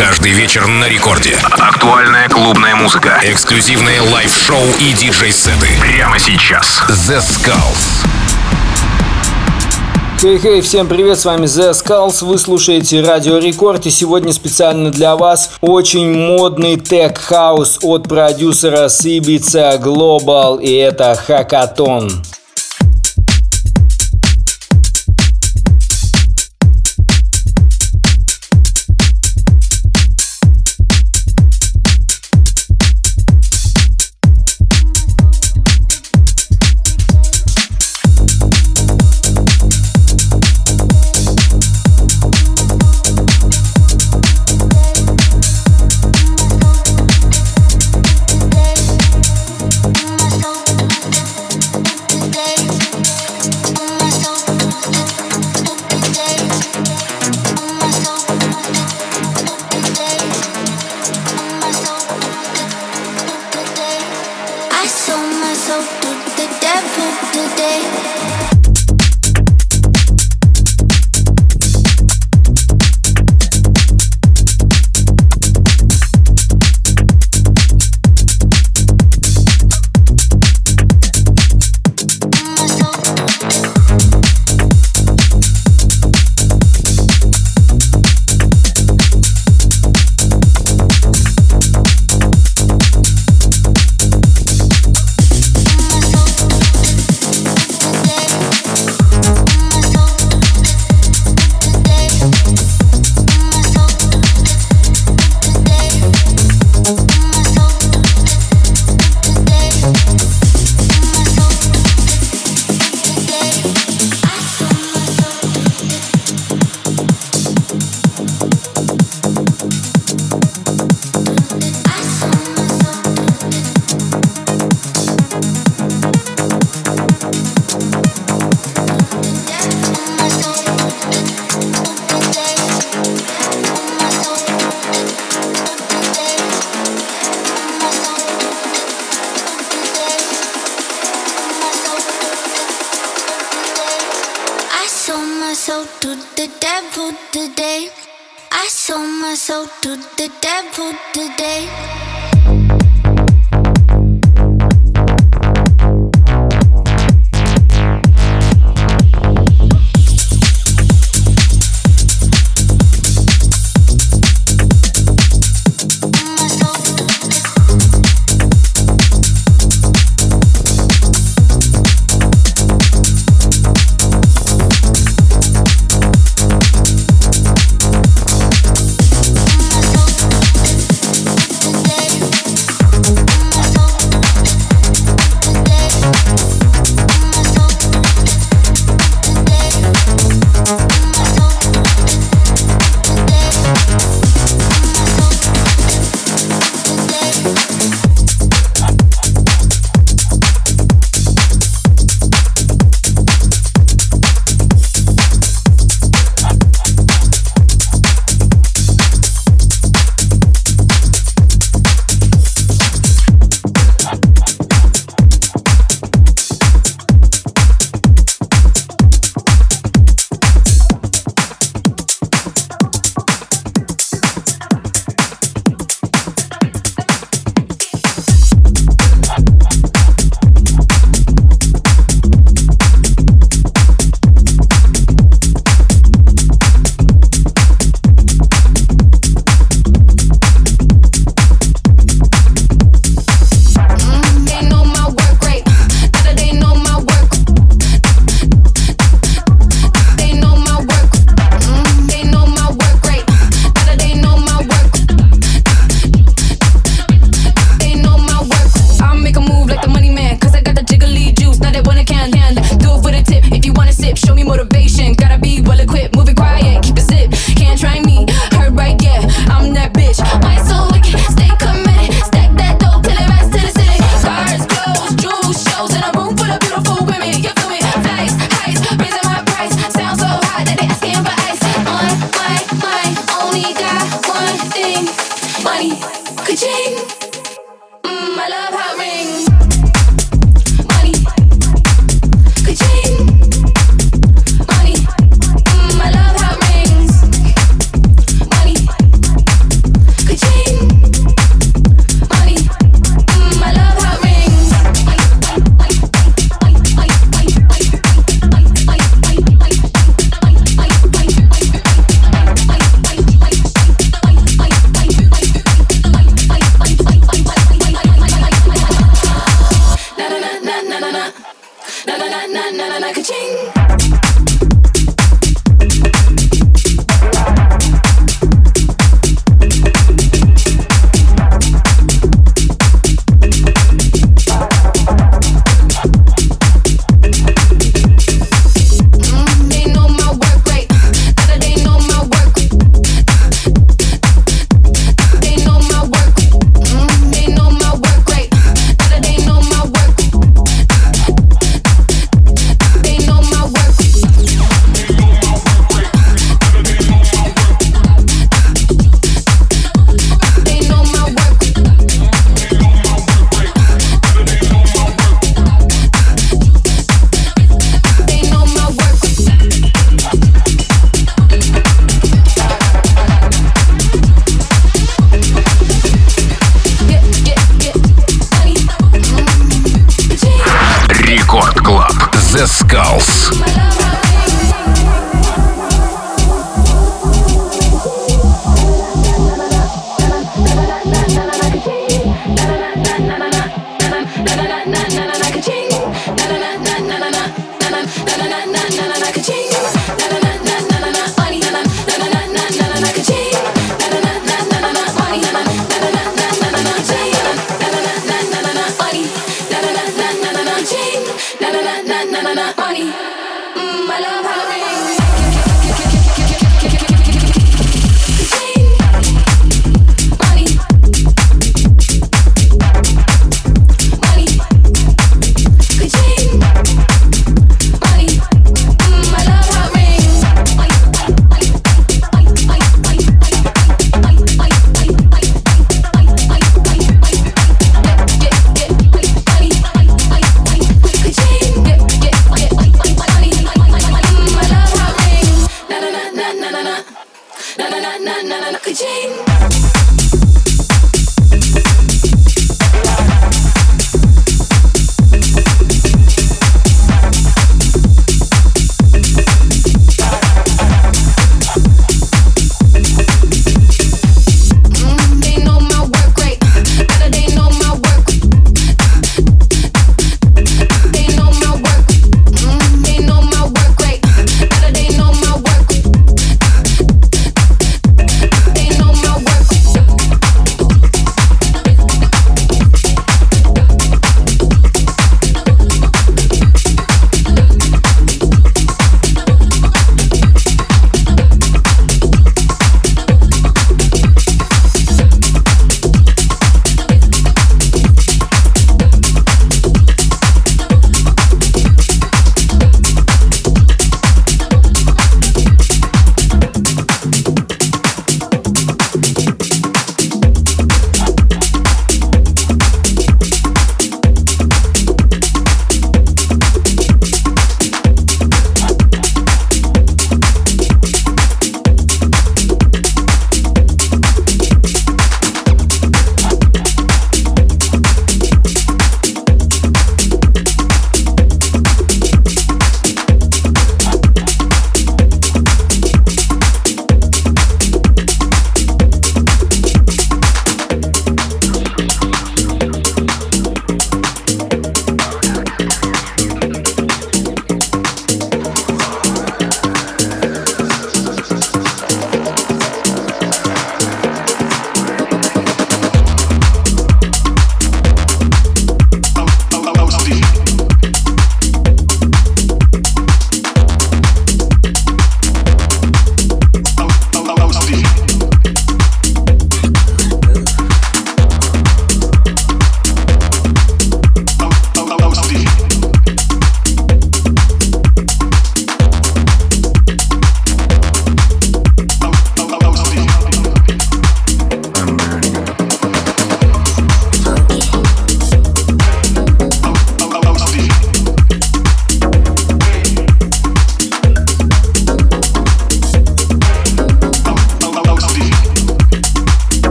Каждый вечер на рекорде. Актуальная клубная музыка. Эксклюзивные live-шоу и DJ-сеты. Прямо сейчас. The Skulls. Хей-хей, всем привет, с вами The Skulls, вы слушаете Радио Рекорд и сегодня специально для вас очень модный tech house от продюсера с Ибица Global и это Хакатон. na na na ka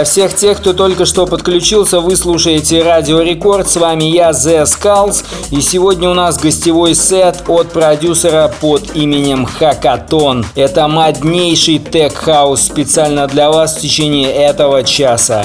Для всех тех, кто только что подключился, вы слушаете Радио Рекорд. С вами я, The Skulls. И сегодня у нас гостевой сет от продюсера под именем Хакатон. Это моднейший тег-хаус специально для вас в течение этого часа.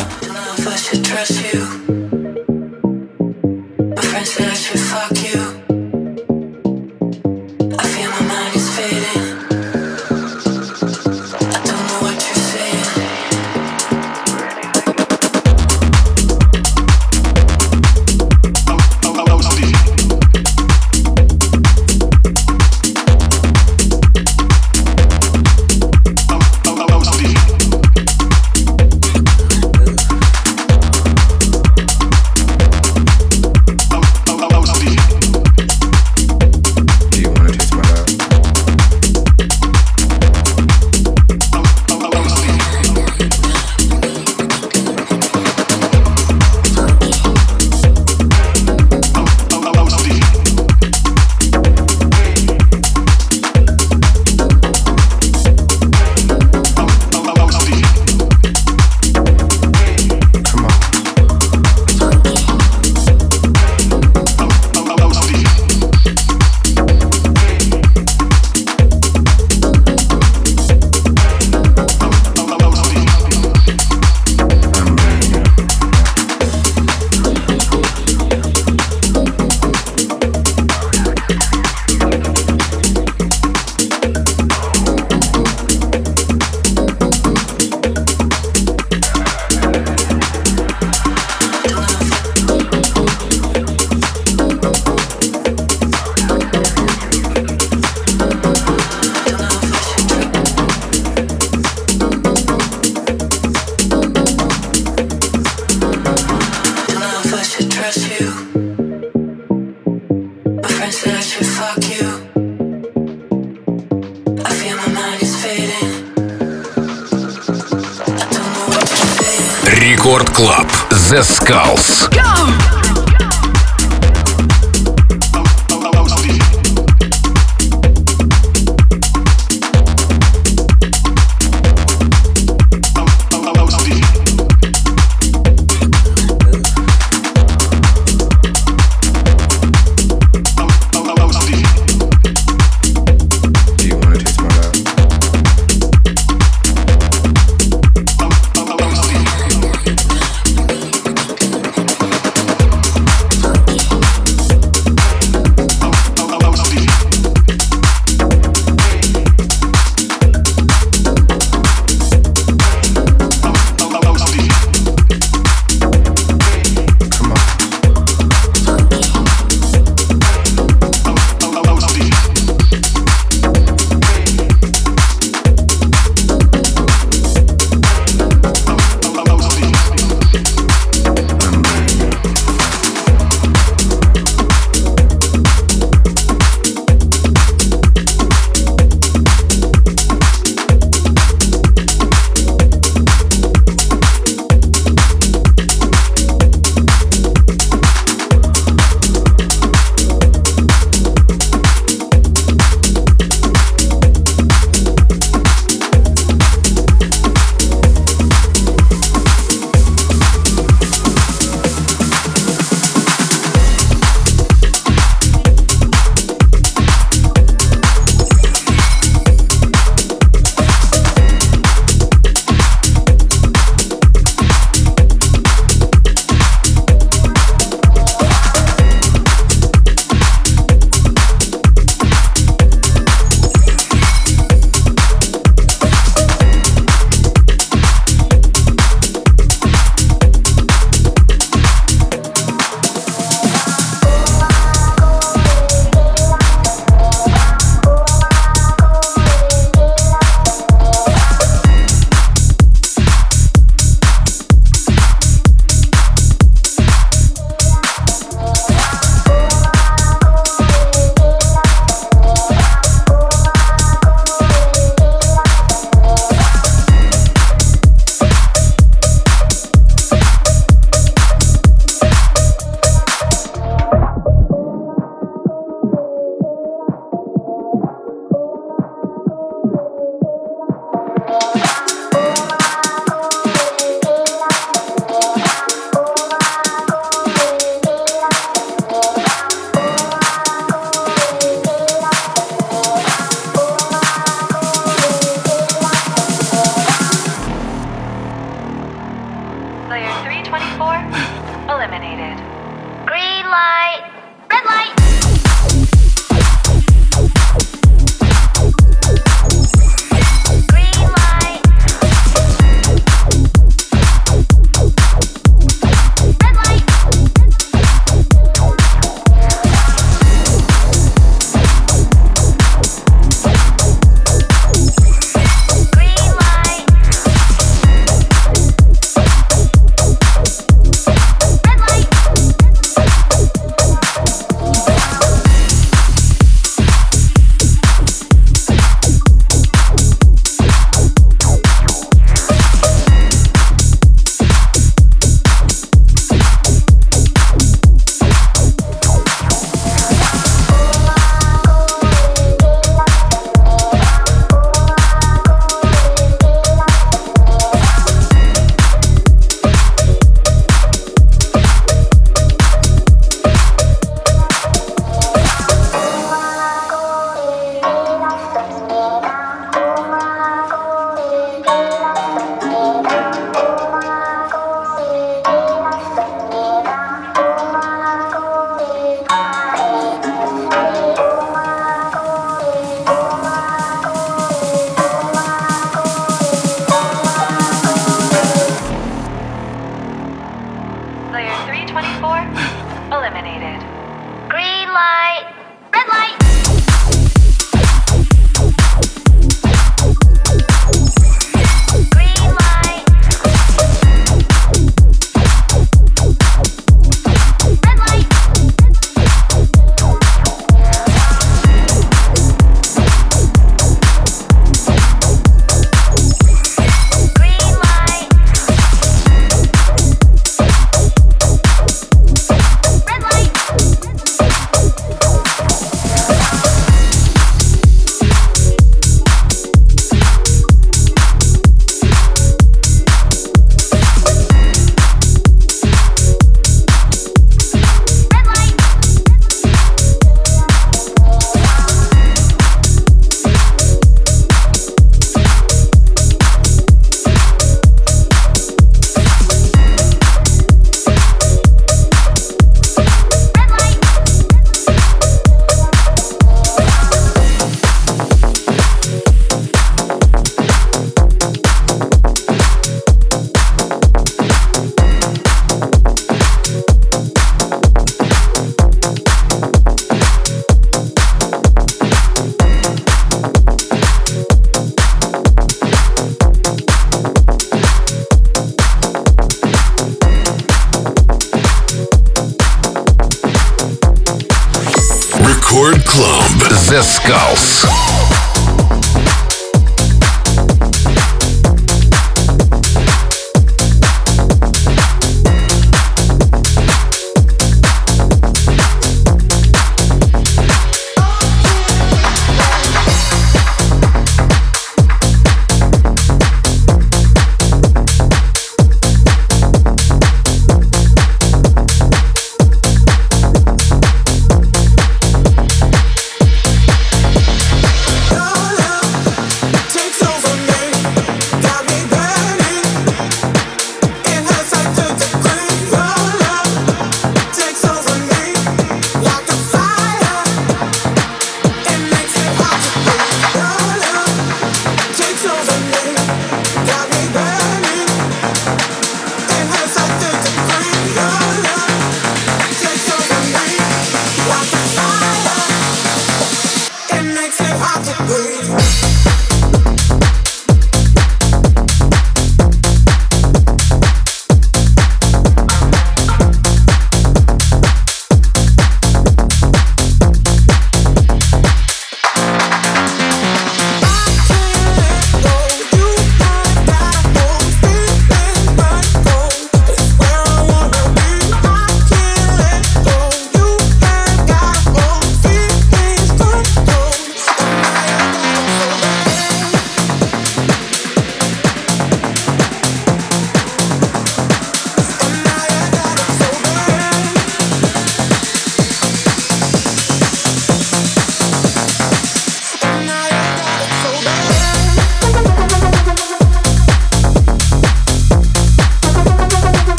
Club Zescals.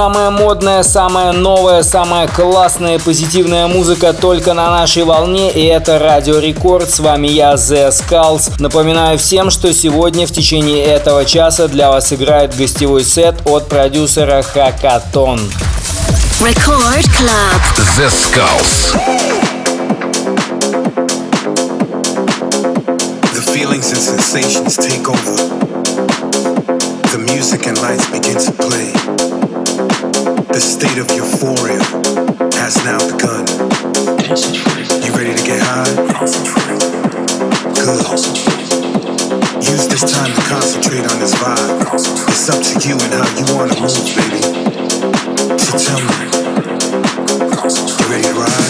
Самая модная, самая новая, самая классная, позитивная музыка только на нашей волне, и это Радио Рекорд. С вами я, The Skulls. Напоминаю всем, что сегодня в течение этого часа для вас играет гостевой сет от продюсера Хакатон. Record Club. The Skulls. The feelings and sensations take over. The music and lights begin to play. The state of euphoria has now begun. You ready to get high? Good. Use this time to concentrate on this vibe. It's up to you and how you wanna move, baby. So tell me, you ready to ride?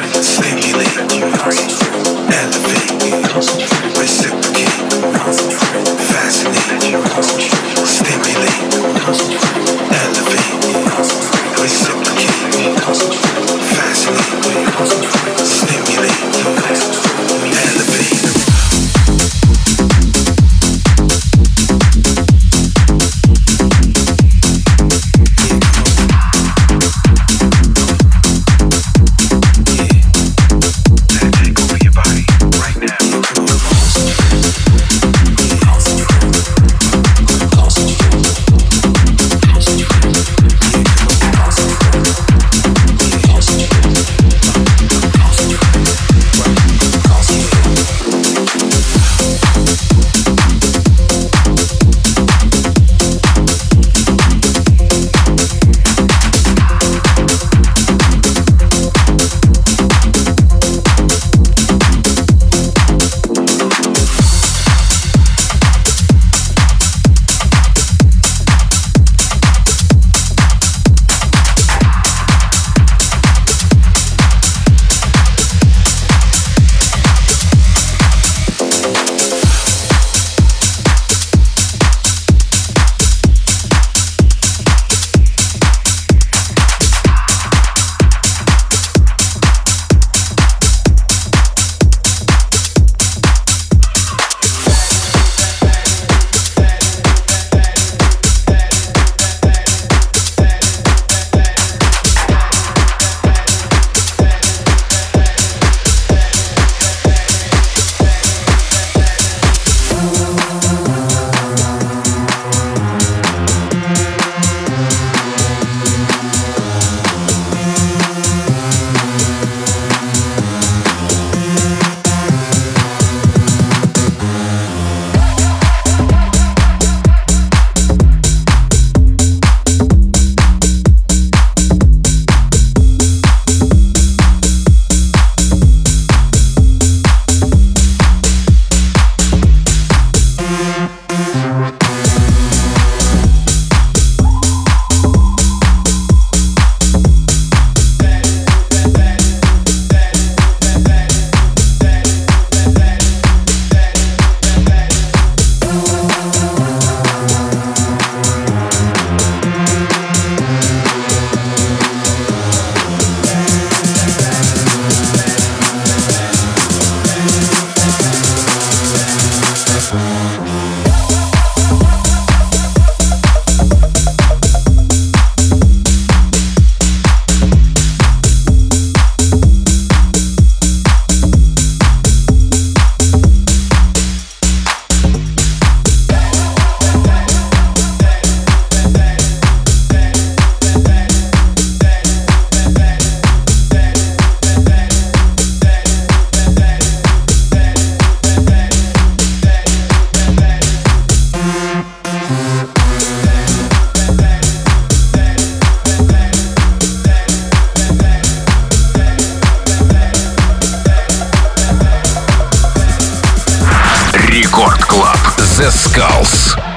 Рекорд Клаб. The Skulls.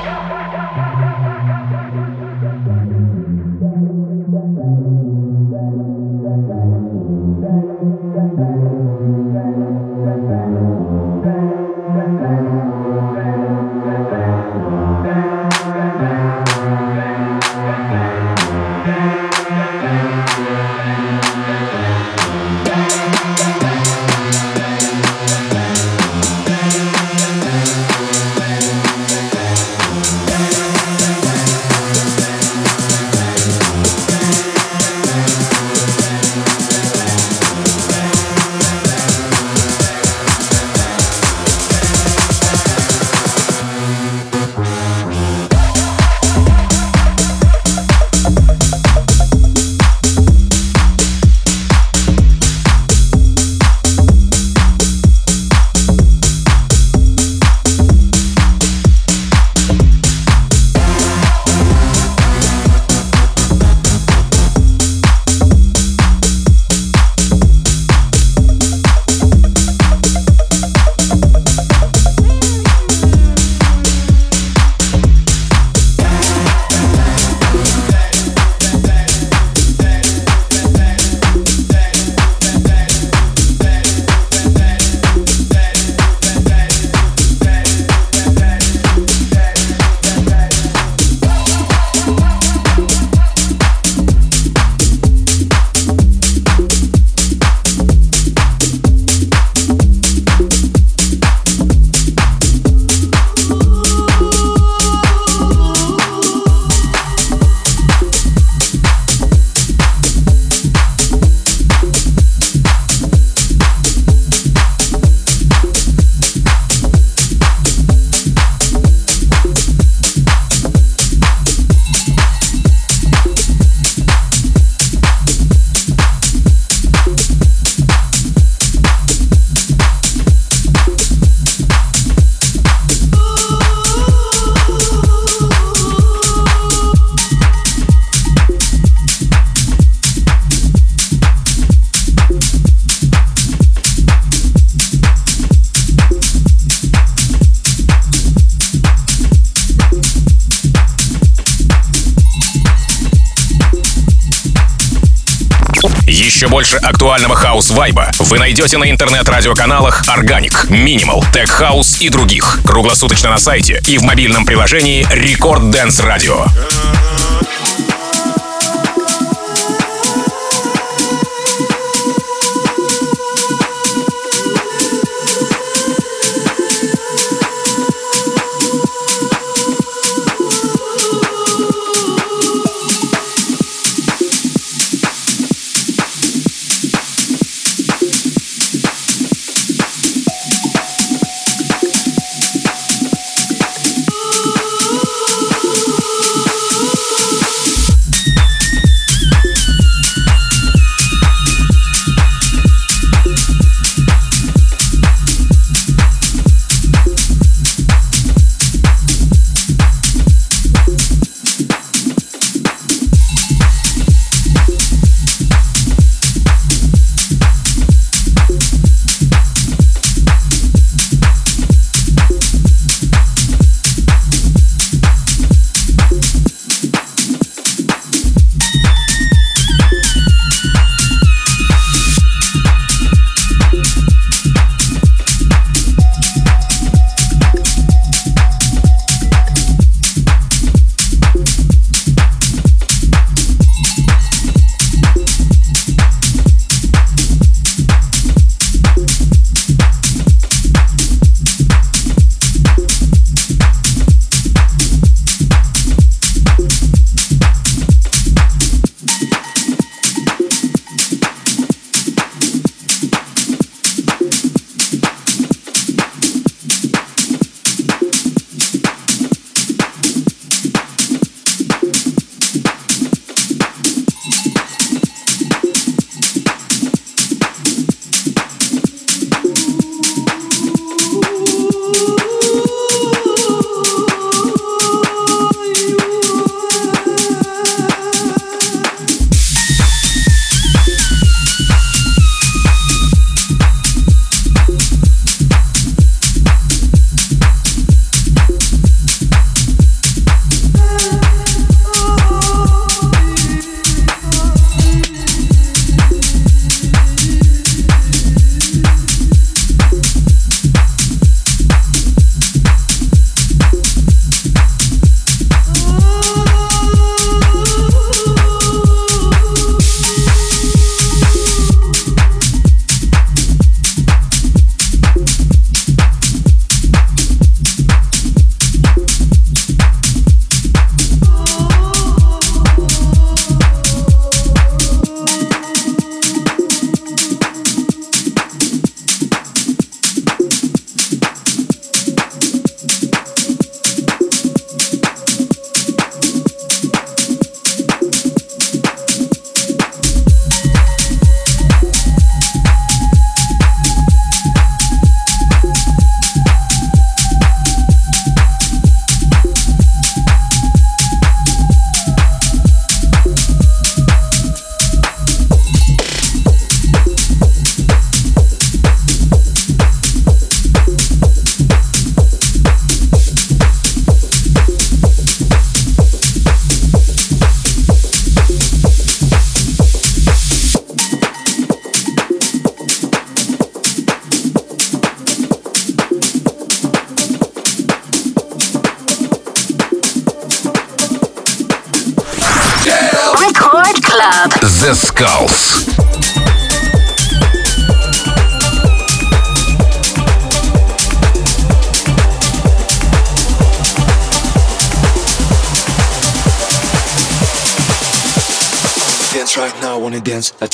Больше актуального хаус-вайба вы найдете на интернет-радиоканалах Organic, Minimal, Tech House и других. Круглосуточно на сайте и в мобильном приложении Record Dance Radio.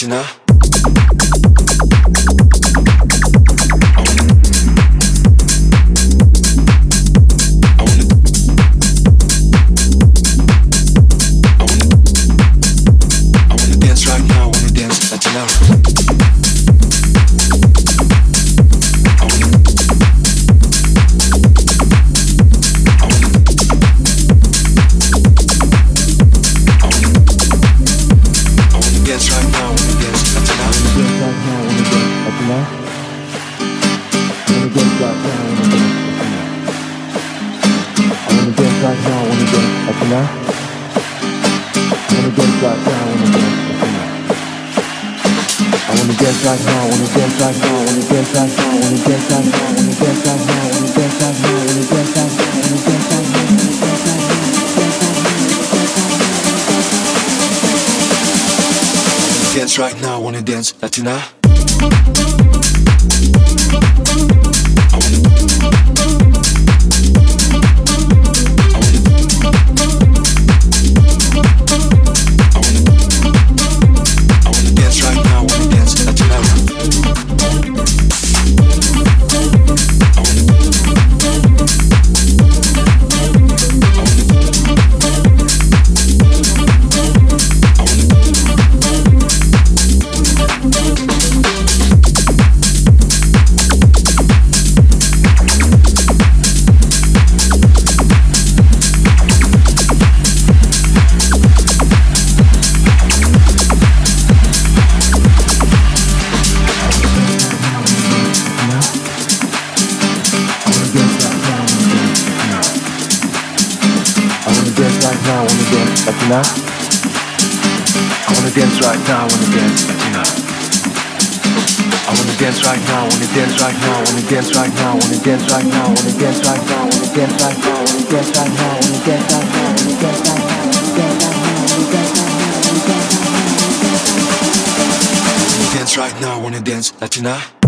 지나? dance right now, wanna dance opener. I wanna dance right now, wanna dance right now, wanna dance right now, wanna dance right now, wanna dance right now, wanna dance right now, wanna dance right now, wanna dance right now. Dance right now, wanna dance Latina? know? I wanna dance right now, wanna dance, you. I wanna dance right now, wanna dance right now, wanna dance right now, wanna dance right now, wanna dance right now, wanna dance right now, wanna dance right now, wanna dance right now, wanna dance right now, wanna dance right now, dance right now, wanna dance right right wanna dance Latina.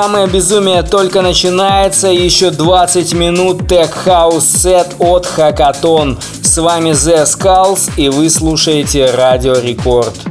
Самое безумие только начинается, еще 20 минут tech house сет от Хакатон. С вами The Skulls и вы слушаете Радио Рекорд.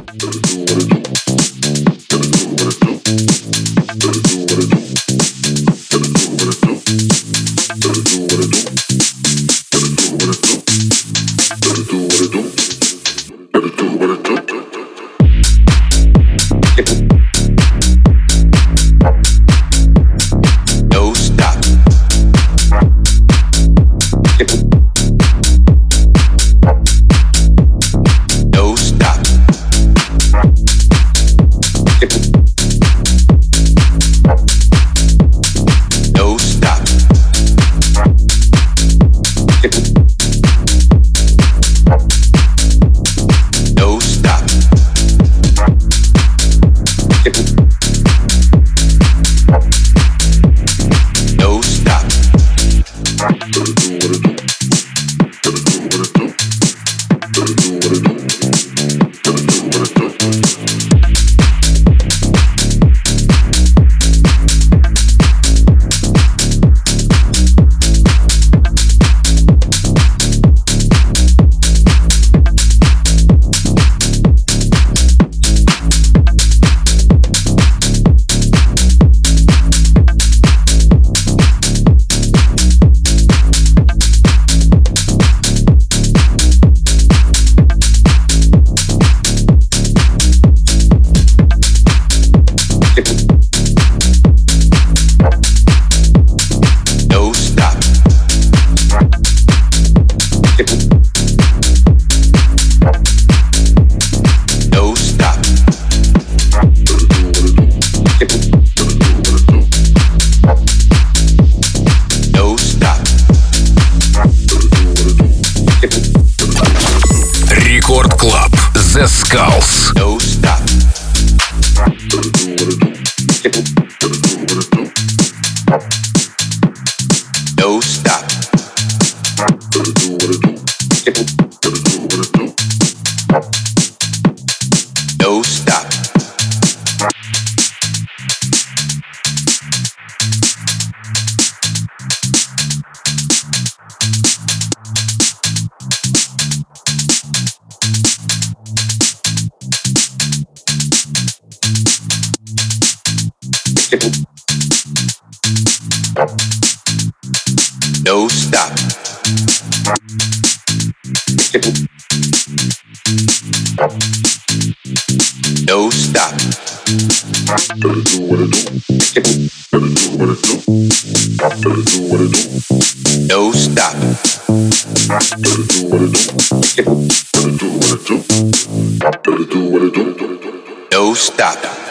No stop.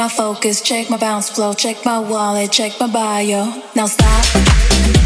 my focus, check my bounce flow, check my wallet, check my bio. Now stop.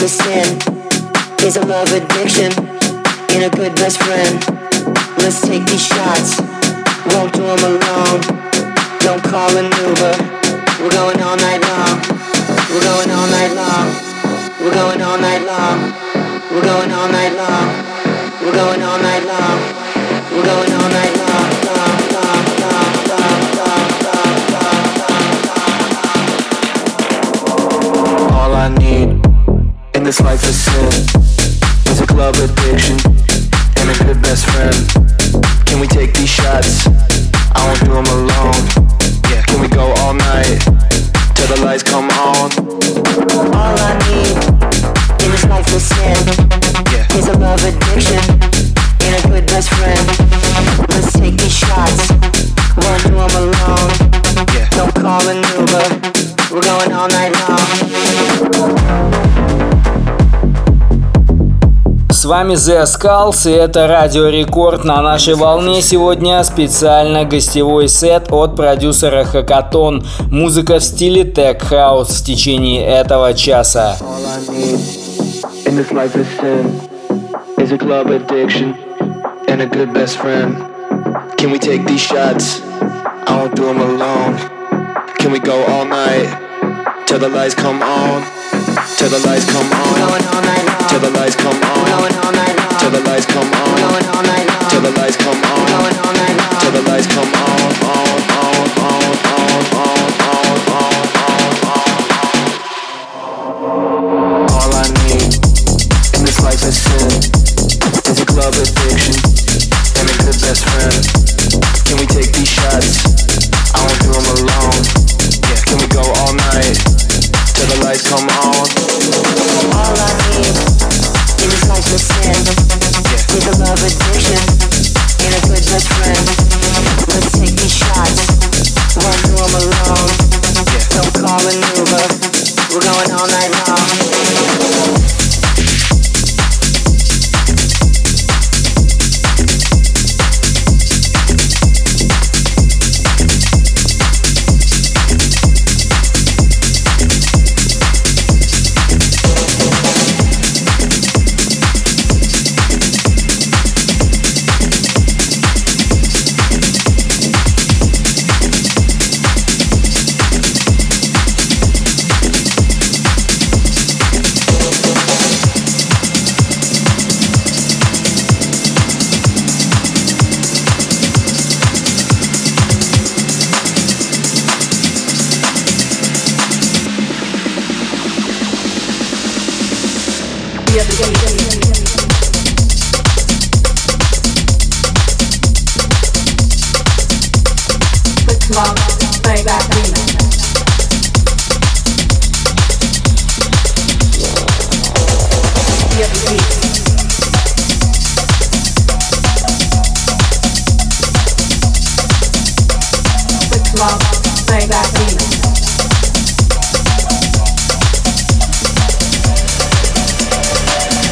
Christmas sin is a love addiction in a good best friend. Let's take these shots. вами The Skulls и это Радио Рекорд на нашей волне сегодня специально гостевой сет от продюсера Хакатон. Музыка в стиле Tech House в течение этого часа. Can? I won't do them alone. Can? till the lights come on, till the lights come on, till the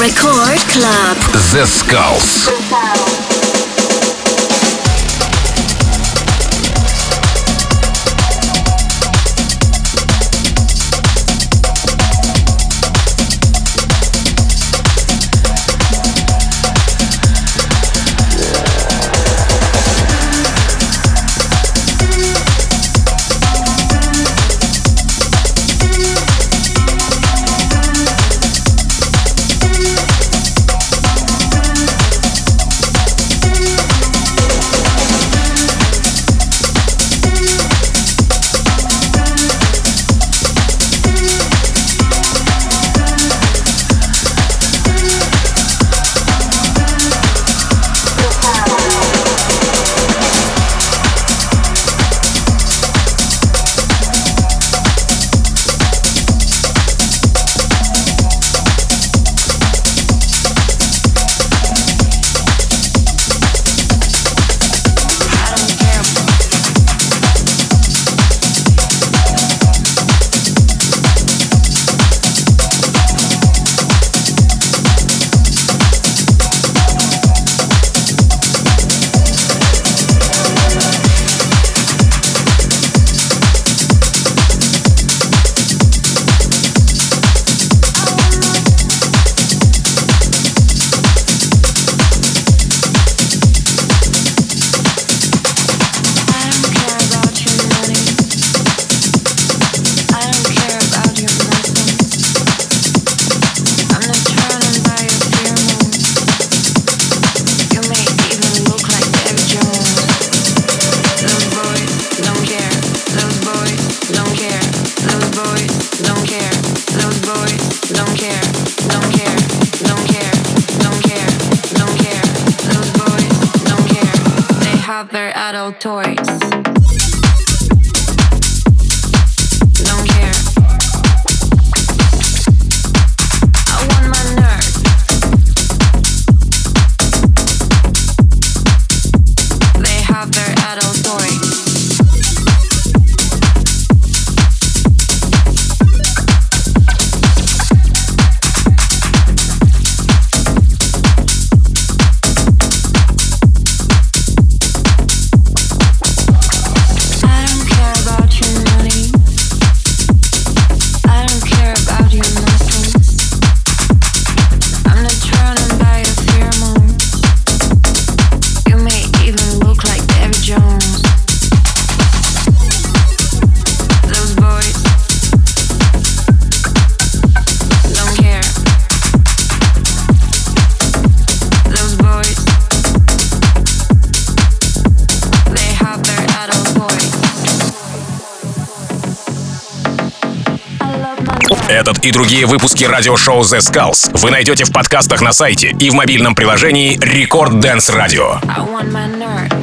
Record Club. The Skulls. И другие выпуски радиошоу The Skulls вы найдете в подкастах на сайте и в мобильном приложении Record Dance Radio. I want my nerve,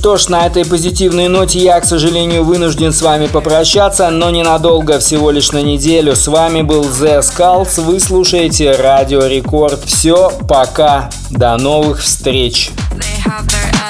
что ж, на этой позитивной ноте я, к сожалению, вынужден с вами попрощаться, но ненадолго, всего лишь на неделю. С вами был The Skulls, вы слушаете Радио Рекорд. Все, пока, до новых встреч. They have their